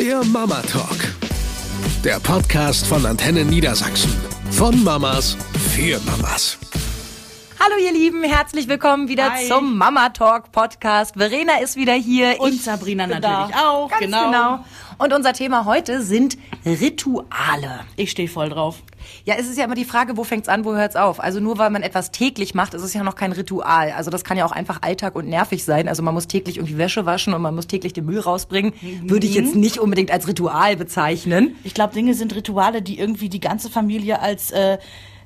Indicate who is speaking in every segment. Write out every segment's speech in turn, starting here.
Speaker 1: Der Mama Talk. Der Podcast von Antenne Niedersachsen. Von Mamas für Mamas.
Speaker 2: Hallo ihr Lieben, herzlich willkommen wieder
Speaker 3: Hi.
Speaker 2: zum Mama Talk Podcast. Verena ist wieder hier.
Speaker 3: Und
Speaker 2: Ich
Speaker 3: Sabrina natürlich
Speaker 2: da.
Speaker 3: auch,
Speaker 2: Ganz
Speaker 3: genau.
Speaker 2: genau. Und unser Thema heute sind Rituale.
Speaker 3: Ich stehe voll drauf.
Speaker 2: Ja, es ist ja immer die Frage, wo fängt's an, wo hört's auf? Also nur weil man etwas täglich macht, ist es ja noch kein Ritual. Also das kann ja auch einfach Alltag und nervig sein. Also man muss täglich irgendwie Wäsche waschen und man muss täglich den Müll rausbringen. Würde ich jetzt nicht unbedingt als Ritual bezeichnen.
Speaker 3: Ich glaube, Dinge sind Rituale, die irgendwie die ganze Familie als äh,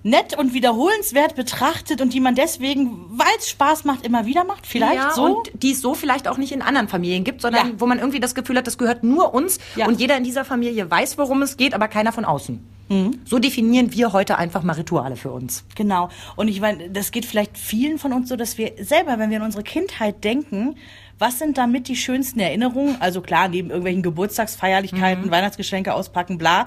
Speaker 3: nett und wiederholenswert betrachtet und die man deswegen, weil es Spaß macht, immer wieder macht. Vielleicht
Speaker 2: ja,
Speaker 3: so.
Speaker 2: Und die es so vielleicht auch nicht in anderen Familien gibt, sondern
Speaker 3: Ja.
Speaker 2: wo man irgendwie das Gefühl hat, das gehört nur uns
Speaker 3: Ja.
Speaker 2: und jeder in dieser Familie weiß, worum es geht, aber keiner von außen.
Speaker 3: Mhm.
Speaker 2: So definieren wir heute einfach mal Rituale für uns.
Speaker 3: Genau. Und ich meine, das geht vielleicht vielen von uns so, dass wir selber, wenn wir an unsere Kindheit denken, was sind damit die schönsten Erinnerungen? Also klar, neben irgendwelchen Geburtstagsfeierlichkeiten, Weihnachtsgeschenke auspacken, bla.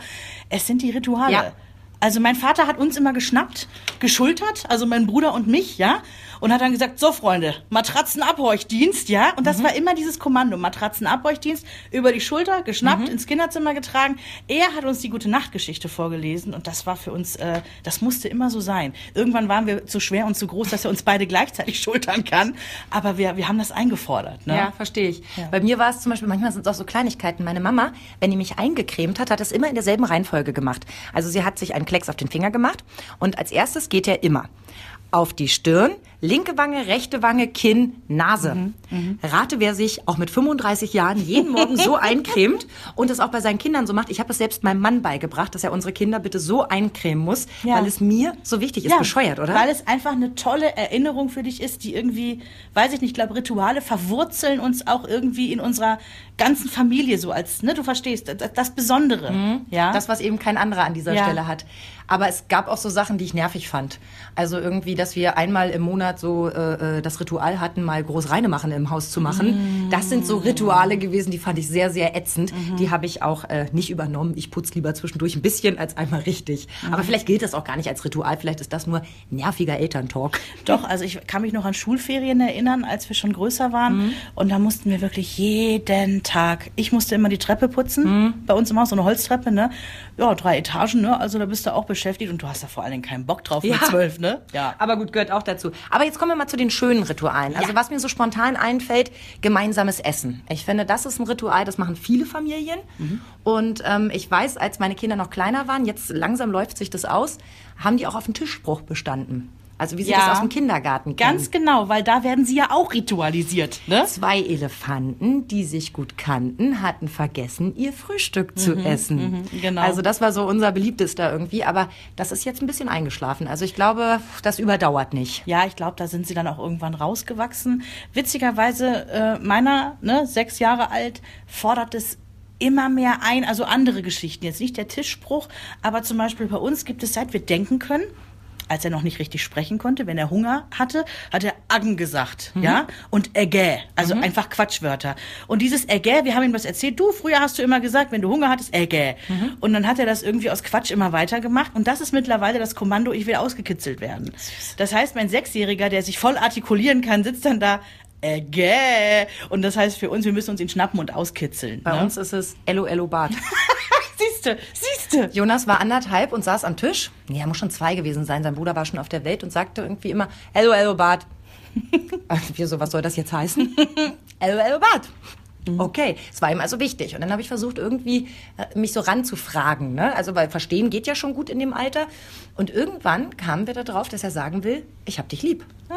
Speaker 3: Es sind die Rituale.
Speaker 2: Ja.
Speaker 3: Also mein Vater hat uns immer geschnappt, geschultert, also mein Bruder und mich, ja, und hat dann gesagt, so Freunde, Matratzenabhorchdienst, ja, und das war immer dieses Kommando, Matratzenabhorchdienst, über die Schulter, geschnappt, ins Kinderzimmer getragen. Er hat uns die gute Nachtgeschichte vorgelesen und das war für uns, äh, das musste immer so sein. Irgendwann waren wir zu schwer und zu groß, dass er uns beide gleichzeitig schultern kann, aber wir, wir haben das eingefordert, ne?
Speaker 2: Ja, verstehe ich. Bei mir war es zum Beispiel, manchmal sind es auch so Kleinigkeiten. Meine Mama, wenn die mich eingecremt hat, hat es immer in derselben Reihenfolge gemacht. Also sie hat sich einen Klecks auf den Finger gemacht und als erstes geht er immer auf die Stirn, linke Wange, rechte Wange, Kinn, Nase. Rate, wer sich auch mit 35 Jahren jeden Morgen so eincremt und es auch bei seinen Kindern so macht. Ich habe es selbst meinem Mann beigebracht, dass er unsere Kinder bitte so eincremen muss,
Speaker 3: Ja.
Speaker 2: weil es mir so wichtig ist. Bescheuert, oder?
Speaker 3: Weil es einfach eine tolle Erinnerung für dich ist, die irgendwie, weiß ich nicht, ich glaube, Rituale verwurzeln uns auch irgendwie in unserer ganzen Familie so als, ne, du verstehst, das, das Besondere. Ja.
Speaker 2: Mhm. Das, was eben kein anderer an dieser
Speaker 3: Ja.
Speaker 2: Stelle hat. Aber es gab auch so Sachen, die ich nervig fand. Also irgendwie, dass wir einmal im Monat so äh, äh, das Ritual hatten, mal groß reine machen im Haus zu machen. Das sind so Rituale gewesen, die fand ich sehr, sehr ätzend. Die habe ich auch äh, nicht übernommen. Ich putze lieber zwischendurch ein bisschen als einmal richtig. Aber vielleicht gilt das auch gar nicht als Ritual. Vielleicht ist das nur nerviger Elterntalk.
Speaker 3: Doch, also ich kann mich noch an Schulferien erinnern, als wir schon größer waren.
Speaker 2: Mhm.
Speaker 3: Und da mussten wir wirklich jeden Tag, ich musste immer die Treppe putzen,
Speaker 2: Mhm.
Speaker 3: bei uns im Haus, so eine Holztreppe, ne? Ja, drei Etagen, ne? Also da bist du auch beschäftigt und du hast da vor allen Dingen keinen Bock drauf mit zwölf, ne? Ja.
Speaker 2: Aber gut, gehört auch dazu. Aber jetzt kommen wir mal zu den schönen Ritualen. Also
Speaker 3: Ja.
Speaker 2: was mir so spontan einfällt, gemeinsames Essen. Ich finde, das ist ein Ritual, das machen viele Familien.
Speaker 3: Mhm.
Speaker 2: Und ähm, ich weiß, als meine Kinder noch kleiner waren, jetzt langsam läuft sich das aus, haben die auch auf den Tischspruch bestanden. Also wie sie
Speaker 3: Ja.
Speaker 2: das aus dem Kindergarten kennen.
Speaker 3: Ganz genau, weil da werden sie ja auch ritualisiert, ne?
Speaker 2: Zwei Elefanten, die sich gut kannten, hatten vergessen, ihr Frühstück zu essen.
Speaker 3: genau.
Speaker 2: Also das war so unser beliebtester irgendwie, aber das ist jetzt ein bisschen eingeschlafen. Also ich glaube, das überdauert nicht.
Speaker 3: Ja, ich glaube, da sind sie dann auch irgendwann rausgewachsen. Witzigerweise, äh, meiner, ne, sechs Jahre alt, fordert es immer mehr ein, also andere Geschichten. Jetzt nicht der Tischspruch, aber zum Beispiel bei uns gibt es, seit wir denken können, als er noch nicht richtig sprechen konnte, wenn er Hunger hatte, hat er Aggen gesagt, ja, und Ägä, also einfach Quatschwörter. Und dieses Ägä, wir haben ihm was erzählt, du, früher hast du immer gesagt, wenn du Hunger hattest, Ägä. Und dann hat er das irgendwie aus Quatsch immer weitergemacht und das ist mittlerweile das Kommando, ich will ausgekitzelt werden. Das heißt, mein Sechsjähriger, der sich voll artikulieren kann, sitzt dann da, Ägä. Und das heißt für uns, wir müssen uns ihn schnappen und auskitzeln.
Speaker 2: Bei
Speaker 3: ne?
Speaker 2: uns ist es LOLO Bart.
Speaker 3: siehste, siehste.
Speaker 2: Jonas war anderthalb und saß am Tisch. Nee, er muss schon zwei gewesen sein. Sein Bruder war schon auf der Welt und sagte irgendwie immer, Hello, hello, Bart. Also wir so, was soll das jetzt heißen? hello, hello, Bart. Okay, es war ihm also wichtig. Und dann habe ich versucht, irgendwie äh, mich so ranzufragen. Ne? Also, weil verstehen geht ja schon gut in dem Alter. Und irgendwann kamen wir darauf, dass er sagen will, ich hab dich lieb.
Speaker 3: Ah,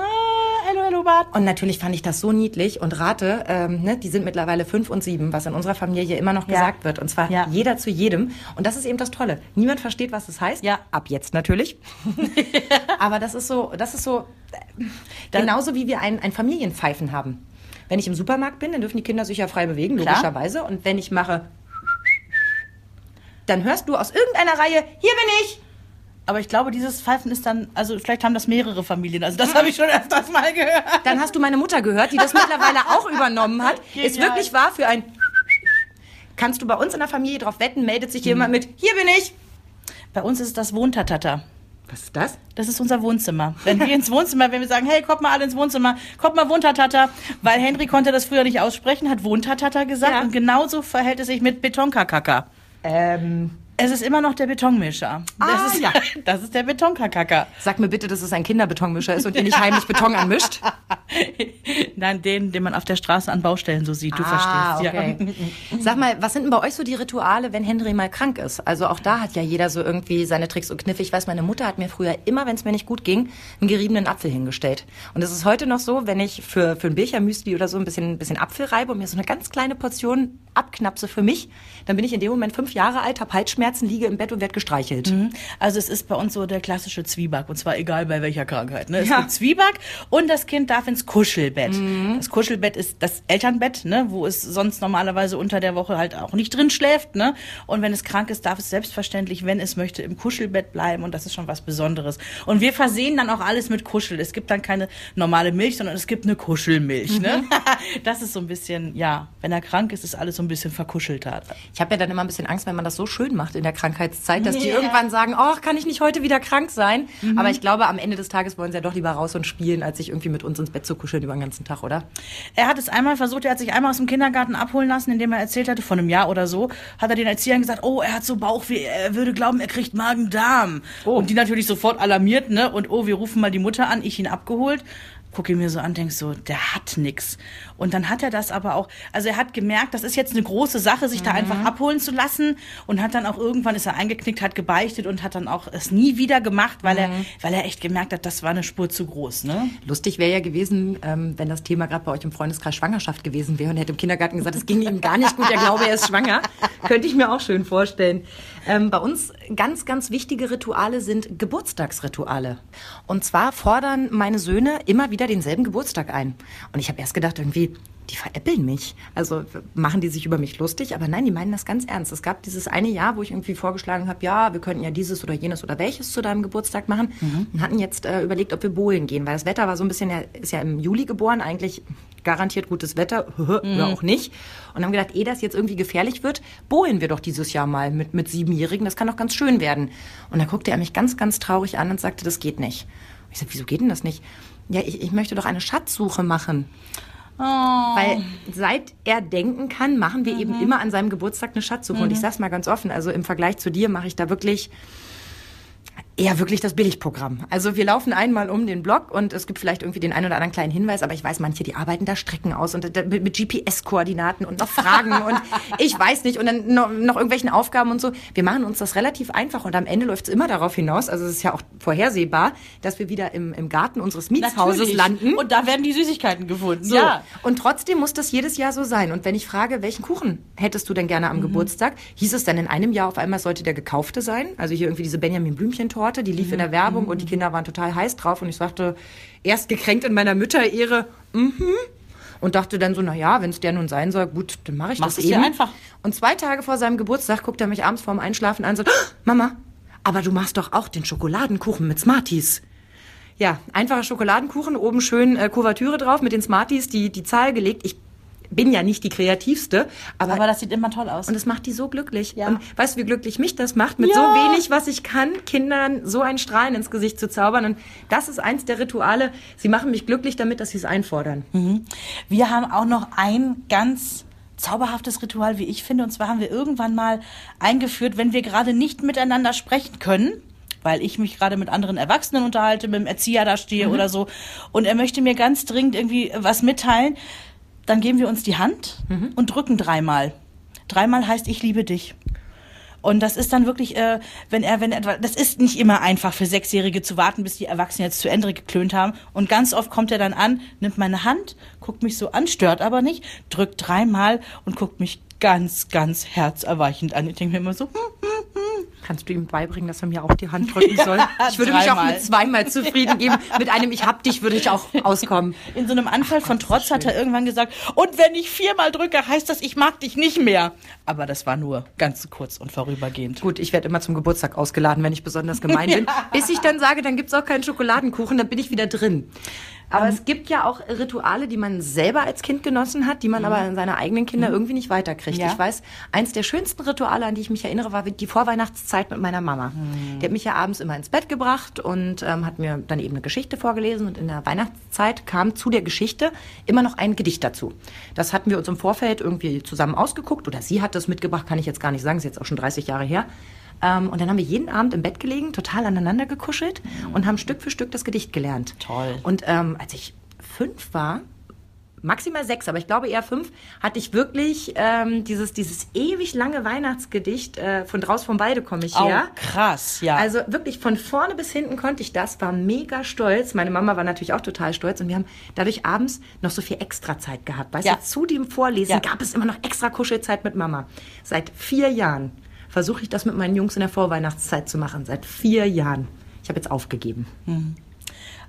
Speaker 3: hallo, Bart.
Speaker 2: Und natürlich fand ich das so niedlich und rate, ähm, ne, die sind mittlerweile fünf und sieben, was in unserer Familie immer noch
Speaker 3: Ja.
Speaker 2: gesagt wird. Und zwar
Speaker 3: Ja.
Speaker 2: jeder zu jedem. Und das ist eben das Tolle. Niemand versteht, was es heißt.
Speaker 3: Ja.
Speaker 2: Ab jetzt natürlich. Aber das ist so, das ist so, äh, genauso wie wir ein, ein Familienpfeifen haben. Wenn ich im Supermarkt bin, dann dürfen die Kinder sich ja frei bewegen,
Speaker 3: Klar.
Speaker 2: logischerweise. Und wenn ich mache, dann hörst du aus irgendeiner Reihe, hier bin ich.
Speaker 3: Aber ich glaube, dieses Pfeifen ist dann, also vielleicht haben das mehrere Familien. Also das habe ich schon öfters mal gehört.
Speaker 2: Dann hast du meine Mutter gehört, die das mittlerweile auch übernommen hat. Ist
Speaker 3: Genial.
Speaker 2: wirklich wahr für ein. Kannst du bei uns in der Familie drauf wetten, meldet sich jemand mit, hier bin ich.
Speaker 3: Bei uns ist es das Wohntatata.
Speaker 2: Was ist das?
Speaker 3: Das ist unser Wohnzimmer. Wenn wir ins Wohnzimmer, wenn wir sagen, hey, kommt mal alle ins Wohnzimmer, kommt mal Wuntatata, weil Henry konnte das früher nicht aussprechen, hat Wuntatata gesagt
Speaker 2: Ja.
Speaker 3: und genauso verhält es sich mit Betonkakaka.
Speaker 2: Ähm,
Speaker 3: Es ist immer noch der Betonmischer.
Speaker 2: Ah,
Speaker 3: das ist,
Speaker 2: ja.
Speaker 3: Das ist der Betonkakaka.
Speaker 2: sag mir bitte, dass es ein Kinderbetonmischer ist und ihr nicht heimlich Beton anmischt.
Speaker 3: Nein, den, den man auf der Straße an Baustellen so sieht, du
Speaker 2: Ah,
Speaker 3: verstehst.
Speaker 2: okay. Sag mal, was sind denn bei euch so die Rituale, wenn Henry mal krank ist? Also auch da hat ja jeder so irgendwie seine Tricks und Kniffe. Ich weiß, meine Mutter hat mir früher immer, wenn es mir nicht gut ging, einen geriebenen Apfel hingestellt. Und es ist heute noch so, wenn ich für, für ein Birchermüsli oder so ein bisschen, ein bisschen Apfel reibe und mir so eine ganz kleine Portion abknapse für mich, dann bin ich in dem Moment fünf Jahre alt, habe Halsschmerzen, liege im Bett und werde gestreichelt.
Speaker 3: Ja. Also es ist bei uns so der klassische Zwieback und zwar egal bei welcher Krankheit. Ne? Es
Speaker 2: Ja.
Speaker 3: gibt Zwieback und das Kind darf ins Kuschelbett. Das Kuschelbett ist das Elternbett, ne? wo es sonst normalerweise unter der Woche halt auch nicht drin schläft. Ne? Und wenn es krank ist, darf es selbstverständlich, wenn es möchte, im Kuschelbett bleiben und das ist schon was Besonderes. Und wir versehen dann auch alles mit Kuschel. Es gibt dann keine normale Milch, sondern es gibt eine Kuschelmilch. Ne? das ist so ein bisschen, ja, wenn er krank ist, ist alles so ein bisschen verkuschelter.
Speaker 2: Ich habe ja dann immer ein bisschen Angst, wenn man das so schön macht in der Krankheitszeit, dass die
Speaker 3: Ja.
Speaker 2: irgendwann sagen, oh, kann ich nicht heute wieder krank sein? Aber ich glaube, am Ende des Tages wollen sie ja doch lieber raus und spielen, als sich irgendwie mit uns ins Bett zu kuscheln über den ganzen Tag, oder?
Speaker 3: Er hat es einmal versucht, er hat sich einmal aus dem Kindergarten abholen lassen, indem er erzählt hatte, vor einem Jahr oder so, hat er den Erziehern gesagt, oh, er hat so Bauchweh, er würde glauben, er kriegt Magen-Darm.
Speaker 2: Oh.
Speaker 3: Und die natürlich sofort alarmiert, ne? Und oh, wir rufen mal die Mutter an, ich ihn abgeholt. Guck ihn mir so an, denk so, der hat nix. Und dann hat er das aber auch, also er hat gemerkt, das ist jetzt eine große Sache, sich da einfach abholen zu lassen und hat dann auch irgendwann ist er eingeknickt, hat gebeichtet und hat dann auch es nie wieder gemacht, weil er, weil er echt gemerkt hat, das war eine Spur zu groß, ne?
Speaker 2: Lustig wäre ja gewesen, ähm, wenn das Thema gerade bei euch im Freundeskreis Schwangerschaft gewesen wäre und er hätte im Kindergarten gesagt, es ging ihm gar nicht gut, er glaube, er ist schwanger. Könnte ich mir auch schön vorstellen. Ähm, bei uns ganz, ganz wichtige Rituale sind Geburtstagsrituale. Und zwar fordern meine Söhne immer wieder denselben Geburtstag ein. Und ich habe erst gedacht, irgendwie, die veräppeln mich. Also machen die sich über mich lustig, aber nein, die meinen das ganz ernst. Es gab dieses eine Jahr, wo ich irgendwie vorgeschlagen habe, ja, wir könnten ja dieses oder jenes oder welches zu deinem Geburtstag machen und hatten jetzt äh, überlegt, ob wir bowlen gehen, weil das Wetter war so ein bisschen, er ist ja im Juli geboren, eigentlich garantiert gutes Wetter oder auch nicht. Und haben gedacht, ehe das jetzt irgendwie gefährlich wird, bowlen wir doch dieses Jahr mal mit, mit Siebenjährigen, das kann doch ganz schön werden. Und da guckte er mich ganz, ganz traurig an und sagte, das geht nicht. Ich sagte, wieso geht denn das nicht? Ja, ich, ich möchte doch eine Schatzsuche machen. Weil seit er denken kann, machen wir eben immer an seinem Geburtstag eine Schatzsuche. Und ich sag's mal ganz offen, also im Vergleich zu dir mache ich da wirklich eher wirklich das Billigprogramm. Also wir laufen einmal um den Block und es gibt vielleicht irgendwie den einen oder anderen kleinen Hinweis, aber ich weiß, manche, die arbeiten da Strecken aus und da- mit, GPS-Koordinaten und noch Fragen und ich weiß nicht und dann noch, noch irgendwelchen Aufgaben und so. Wir machen uns das relativ einfach und am Ende läuft's immer darauf hinaus, also es ist ja auch vorhersehbar, dass wir wieder im, im Garten unseres Mietshauses
Speaker 3: Natürlich.
Speaker 2: landen.
Speaker 3: Und da werden die Süßigkeiten gefunden.
Speaker 2: So.
Speaker 3: Ja.
Speaker 2: Und trotzdem muss das jedes Jahr so sein. Und wenn ich frage, welchen Kuchen hättest du denn gerne am
Speaker 3: Mhm.
Speaker 2: Geburtstag, hieß es dann in einem Jahr auf einmal, es sollte der gekaufte sein. Also hier irgendwie diese Benjamin Blümchen-Torte, die lief in
Speaker 3: Mhm.
Speaker 2: der Werbung und die Kinder waren total heiß drauf. Und ich sagte, erst gekränkt in meiner Mütterehre, mhm. Und dachte dann so, na ja, wenn es der nun sein soll, gut, dann mache ich
Speaker 3: Machst
Speaker 2: das eben.
Speaker 3: einfach.
Speaker 2: Und zwei Tage vor seinem Geburtstag guckt er mich abends vorm Einschlafen an und so, "Ah, Mama, aber du machst doch auch den Schokoladenkuchen mit Smarties. Ja, einfacher Schokoladenkuchen, oben schön äh, Kuvertüre drauf mit den Smarties, die, die Zahl gelegt. Ich bin ja nicht die kreativste, aber,
Speaker 3: Aber das sieht immer toll aus.
Speaker 2: und es macht die so glücklich.
Speaker 3: Ja.
Speaker 2: Und weißt du, wie glücklich mich das macht, mit
Speaker 3: Ja.
Speaker 2: so wenig, was ich kann, Kindern so ein Strahlen ins Gesicht zu zaubern. Und das ist eins der Rituale. Sie machen mich glücklich damit, dass sie es einfordern.
Speaker 3: Wir haben auch noch ein ganz zauberhaftes Ritual, wie ich finde. Und zwar haben wir irgendwann mal eingeführt, wenn wir gerade nicht miteinander sprechen können, weil ich mich gerade mit anderen Erwachsenen unterhalte, mit dem Erzieher da stehe oder so, und er möchte mir ganz dringend irgendwie was mitteilen, dann geben wir uns die Hand und drücken dreimal. Dreimal heißt, ich liebe dich. Und das ist dann wirklich, äh, wenn er, wenn etwa, das ist nicht immer einfach für Sechsjährige zu warten, bis die Erwachsenen jetzt zu Ende geklönt haben. Und ganz oft kommt er dann an, nimmt meine Hand, guckt mich so an, stört aber nicht, drückt dreimal und guckt mich ganz, ganz herzerweichend an. Ich denke mir immer so, hm,
Speaker 2: Kannst du ihm beibringen, dass er mir auch die Hand drücken soll? Ich würde mich auch mit zweimal zufrieden geben. Mit einem Ich hab dich würde ich auch auskommen.
Speaker 3: in so einem Anfall von Trotz hat er irgendwann gesagt, und wenn ich viermal drücke, heißt das, ich mag dich nicht mehr. Aber das war nur ganz kurz und vorübergehend.
Speaker 2: Gut, ich werde immer zum Geburtstag ausgeladen, wenn ich besonders gemein bin. Bis ich dann sage, dann gibt's auch keinen Schokoladenkuchen, dann bin ich wieder drin. Aber es gibt ja auch Rituale, die man selber als Kind genossen hat, die man aber an seine eigenen Kinder irgendwie nicht weiterkriegt.
Speaker 3: Ja.
Speaker 2: Ich weiß, eins der schönsten Rituale, an die ich mich erinnere, war die Vorweihnachtszeit mit meiner Mama. Die hat mich ja abends immer ins Bett gebracht und ähm, hat mir dann eben eine Geschichte vorgelesen. Und in der Weihnachtszeit kam zu der Geschichte immer noch ein Gedicht dazu. Das hatten wir uns im Vorfeld irgendwie zusammen ausgeguckt oder sie hat das mitgebracht, kann ich jetzt gar nicht sagen, ist jetzt auch schon 30 Jahre her. Ähm, und dann haben wir jeden Abend im Bett gelegen, total aneinander gekuschelt und haben Stück für Stück das Gedicht gelernt.
Speaker 3: Toll.
Speaker 2: Und ähm, als ich fünf war, maximal sechs, aber ich glaube eher fünf, hatte ich wirklich ähm, dieses, dieses ewig lange Weihnachtsgedicht äh, von draus vom Walde komme ich her.
Speaker 3: Oh, krass, ja.
Speaker 2: Also wirklich von vorne bis hinten konnte ich das, war mega stolz. Meine Mama war natürlich auch total stolz und wir haben dadurch abends noch so viel Extrazeit gehabt. Weißt
Speaker 3: Ja.
Speaker 2: du, zu dem Vorlesen
Speaker 3: Ja.
Speaker 2: gab es immer noch extra Kuschelzeit mit Mama. Seit vier Jahren versuche ich das mit meinen Jungs in der Vorweihnachtszeit zu machen. Seit vier Jahren. Ich habe jetzt aufgegeben.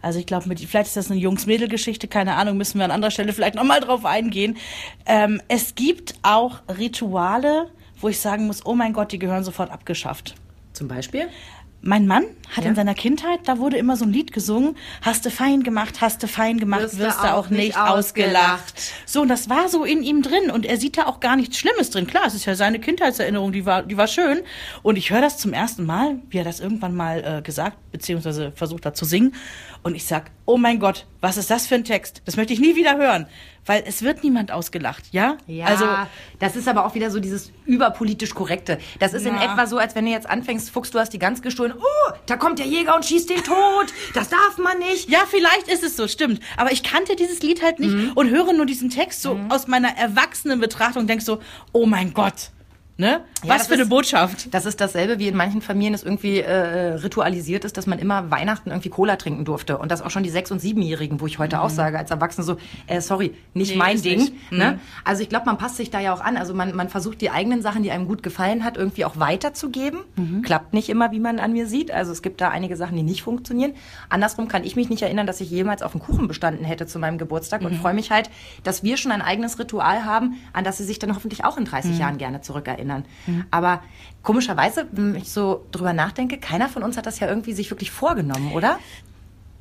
Speaker 3: Also ich glaube, vielleicht ist das eine Jungs-Mädel-Geschichte, keine Ahnung, müssen wir an anderer Stelle vielleicht nochmal drauf eingehen. Ähm, es gibt auch Rituale, wo ich sagen muss, oh mein Gott, die gehören sofort abgeschafft.
Speaker 2: Zum Beispiel?
Speaker 3: Mein Mann hat
Speaker 2: Ja.
Speaker 3: in seiner Kindheit, da wurde immer so ein Lied gesungen, hast du fein gemacht, hast du fein gemacht,
Speaker 2: Wirst
Speaker 3: wirst,
Speaker 2: du auch nicht
Speaker 3: ausgelacht.
Speaker 2: ausgelacht.
Speaker 3: So, und das war so in ihm drin und er sieht da auch gar nichts Schlimmes drin. Klar, es ist ja seine Kindheitserinnerung, die war, die war schön. Und ich höre das zum ersten Mal, wie er das irgendwann mal äh, gesagt, beziehungsweise versucht hat zu singen. Und ich sag, oh mein Gott, was ist das für ein Text? Das möchte ich nie wieder hören. Weil es wird niemand ausgelacht, ja?
Speaker 2: Ja,
Speaker 3: Also,
Speaker 2: das ist aber auch wieder so dieses überpolitisch korrekte. Das ist in
Speaker 3: Na.
Speaker 2: etwa so, als wenn du jetzt anfängst, Fuchs, du hast die Gans gestohlen. Oh, da kommt der Jäger und schießt den tot. Das darf man nicht.
Speaker 3: Ja, vielleicht ist es so, stimmt. Aber ich kannte dieses Lied halt nicht
Speaker 2: Mhm.
Speaker 3: und höre nur diesen Text so aus meiner erwachsenen Betrachtung und denk so, oh mein Gott, ne?
Speaker 2: Ja,
Speaker 3: Was für eine
Speaker 2: ist-
Speaker 3: Botschaft.
Speaker 2: Das ist dasselbe, wie in manchen Familien es irgendwie äh, ritualisiert ist, dass man immer Weihnachten irgendwie Cola trinken durfte. Und das auch schon die Sechs- und Siebenjährigen, wo ich heute auch sage als Erwachsene so, äh, sorry, nicht
Speaker 3: Nee,
Speaker 2: mein Ding.
Speaker 3: nicht.
Speaker 2: Ne? Also ich glaube, man passt sich da ja auch an. Also man, man versucht die eigenen Sachen, die einem gut gefallen hat, irgendwie auch weiterzugeben. Klappt nicht immer, wie man an mir sieht. Also es gibt da einige Sachen, die nicht funktionieren. Andersrum kann ich mich nicht erinnern, dass ich jemals auf einen Kuchen bestanden hätte zu meinem Geburtstag und freue mich halt, dass wir schon ein eigenes Ritual haben, an das sie sich dann hoffentlich auch in 30 Jahren gerne zurückerinnern. Aber komischerweise, wenn ich so drüber nachdenke, keiner von uns hat das ja irgendwie sich wirklich vorgenommen, oder?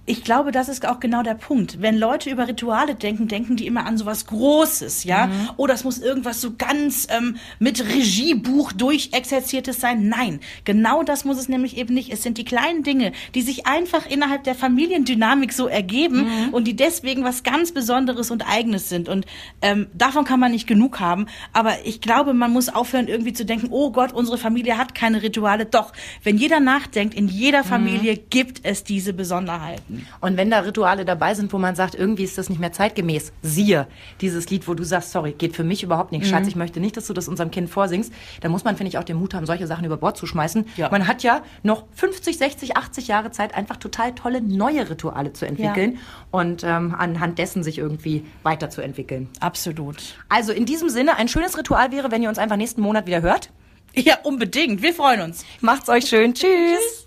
Speaker 3: Ich glaube, das ist auch genau der Punkt. Wenn Leute über Rituale denken, denken die immer an sowas Großes, ja?
Speaker 2: Mhm.
Speaker 3: Oh, das muss irgendwas so ganz ähm, mit Regiebuch durchexerziertes sein. Nein, genau das muss es nämlich eben nicht. Es sind die kleinen Dinge, die sich einfach innerhalb der Familiendynamik so ergeben
Speaker 2: Mhm.
Speaker 3: und die deswegen was ganz Besonderes und Eigenes sind. Und ähm, davon kann man nicht genug haben. Aber ich glaube, man muss aufhören, irgendwie zu denken, oh Gott, unsere Familie hat keine Rituale. Doch, wenn jeder nachdenkt, in jeder Familie gibt es diese Besonderheiten.
Speaker 2: Und wenn da Rituale dabei sind, wo man sagt, irgendwie ist das nicht mehr zeitgemäß, siehe dieses Lied, wo du sagst, sorry, geht für mich überhaupt nicht.
Speaker 3: Mhm.
Speaker 2: Schatz, ich möchte nicht, dass du das unserem Kind vorsingst. Da muss man, finde ich, auch den Mut haben, solche Sachen über Bord zu schmeißen.
Speaker 3: Ja.
Speaker 2: Man hat ja noch 50, 60, 80 Jahre Zeit, einfach total tolle neue Rituale zu entwickeln und ähm, anhand dessen sich irgendwie weiterzuentwickeln.
Speaker 3: Absolut.
Speaker 2: Also in diesem Sinne, ein schönes Ritual wäre, wenn ihr uns einfach nächsten Monat wieder hört.
Speaker 3: Ja, unbedingt. Wir freuen uns.
Speaker 2: Macht's euch schön. Tschüss.